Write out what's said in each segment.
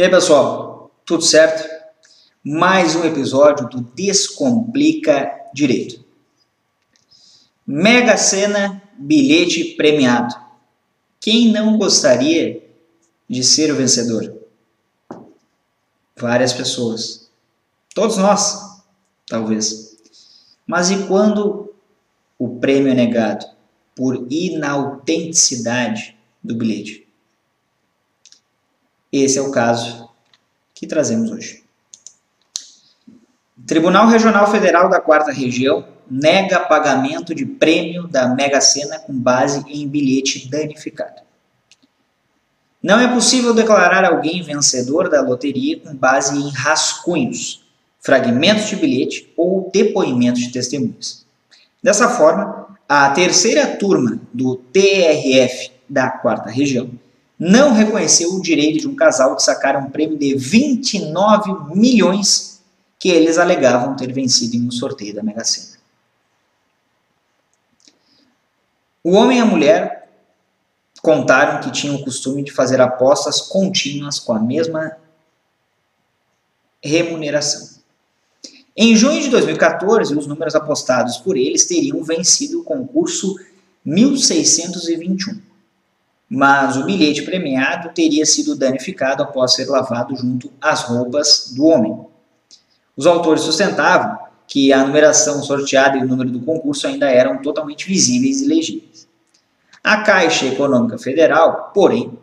E aí, pessoal, tudo certo? Mais um episódio do Descomplica Direito. Mega Sena, bilhete premiado. Quem não gostaria de ser o vencedor? Várias pessoas. Todos nós, talvez. Mas e quando o prêmio é negado por inautenticidade do bilhete? Esse é o caso que trazemos hoje. Tribunal Regional Federal da Quarta Região nega pagamento de prêmio da Mega Sena com base em bilhete danificado. Não é possível declarar alguém vencedor da loteria com base em rascunhos, fragmentos de bilhete ou depoimentos de testemunhas. Dessa forma, a terceira turma do TRF da Quarta Região não reconheceu o direito de um casal de sacar um prêmio de 29 milhões que eles alegavam ter vencido em um sorteio da Mega Sena. O homem e a mulher contaram que tinham o costume de fazer apostas contínuas com a mesma remuneração. Em junho de 2014, os números apostados por eles teriam vencido o concurso 1621 mas o bilhete premiado teria sido danificado após ser lavado junto às roupas do homem. Os autores sustentavam que a numeração sorteada e o número do concurso ainda eram totalmente visíveis e legíveis. A Caixa Econômica Federal, porém,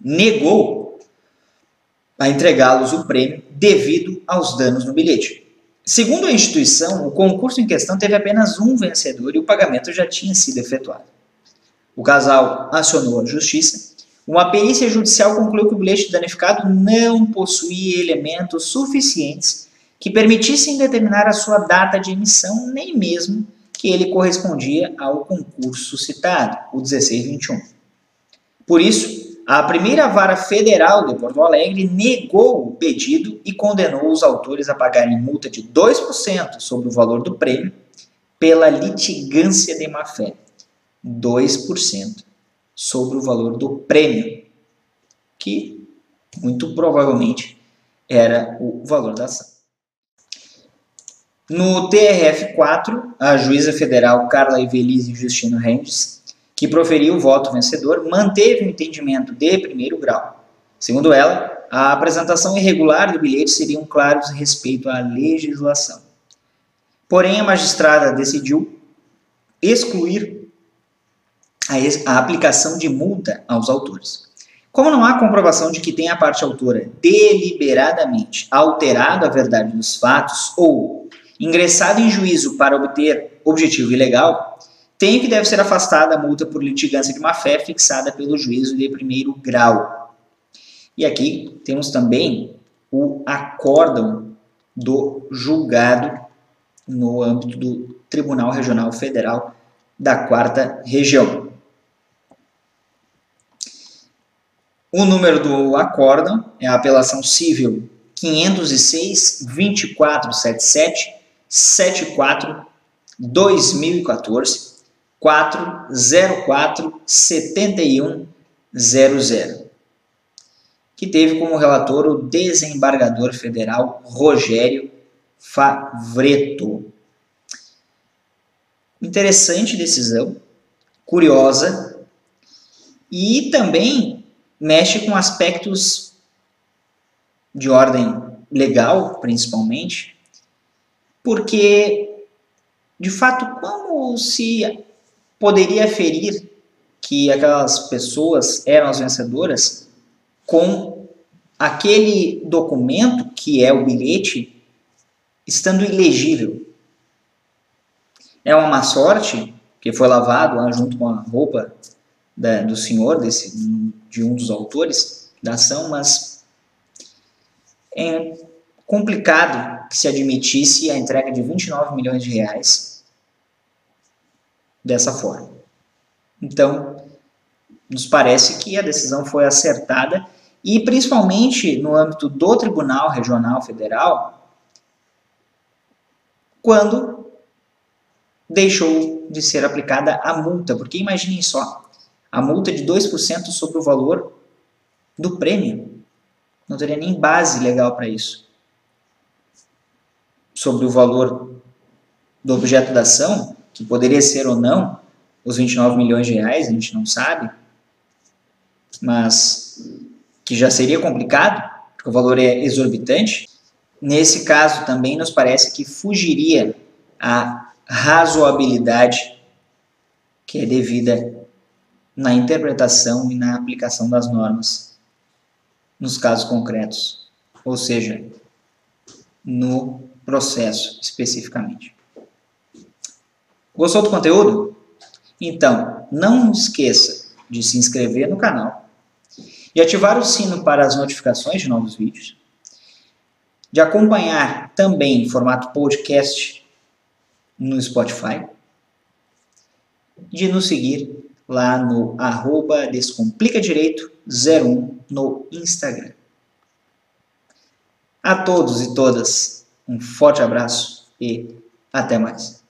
negou a entregá-los o prêmio devido aos danos no bilhete. Segundo a instituição, o concurso em questão teve apenas um vencedor e o pagamento já tinha sido efetuado. O casal acionou a justiça. Uma perícia judicial concluiu que o bilhete danificado não possuía elementos suficientes que permitissem determinar a sua data de emissão, nem mesmo que ele correspondia ao concurso citado, o 1621. Por isso, a primeira vara federal de Porto Alegre negou o pedido e condenou os autores a pagarem multa de 2% sobre o valor do prêmio pela litigância de má-fé. 2% sobre o valor do prêmio, que muito provavelmente era o valor da ação. No TRF4, a juíza federal Carla Evelise Justino Rendes, que proferiu o voto vencedor, manteve o entendimento de primeiro grau. Segundo ela, a apresentação irregular do bilhete seria um claro respeito à legislação. Porém, a magistrada decidiu excluir a, aplicação de multa aos autores. Como não há comprovação de que tenha a parte autora deliberadamente alterado a verdade dos fatos ou ingressado em juízo para obter objetivo ilegal, tem que deve ser afastada a multa por litigância de má-fé fixada pelo juízo de primeiro grau. E aqui temos também o acórdão do julgado no âmbito do Tribunal Regional Federal da Quarta Região. O número do acórdão é a apelação civil 506 2477 74 2014 404 7100 que teve como relator o desembargador federal Rogério Favreto. Interessante decisão, curiosa, e também mexe com aspectos de ordem legal, principalmente, porque, de fato, como se poderia ferir que aquelas pessoas eram as vencedoras com aquele documento, que é o bilhete, estando ilegível? É uma má sorte que foi lavado lá junto com a roupa da, do senhor, desse, de um dos autores, da ação, mas é complicado que se admitisse a entrega de 29 milhões de reais dessa forma. Então, nos parece que a decisão foi acertada e principalmente no âmbito do Tribunal Regional Federal, quando deixou de ser aplicada a multa, porque imaginem só, a multa de 2% sobre o valor do prêmio. Não teria nem base legal para isso. Sobre o valor do objeto da ação, que poderia ser ou não os 29 milhões de reais, a gente não sabe, mas que já seria complicado, porque o valor é exorbitante. Nesse caso também nos parece que fugiria a razoabilidade que é devida na interpretação e na aplicação das normas nos casos concretos, ou seja, no processo especificamente. Gostou do conteúdo? Então, não esqueça de se inscrever no canal, de ativar o sino para as notificações de novos vídeos, de acompanhar também em formato podcast no Spotify, de nos seguir lá no arroba descomplicadireito01 no Instagram. A todos e todas, um forte abraço e até mais.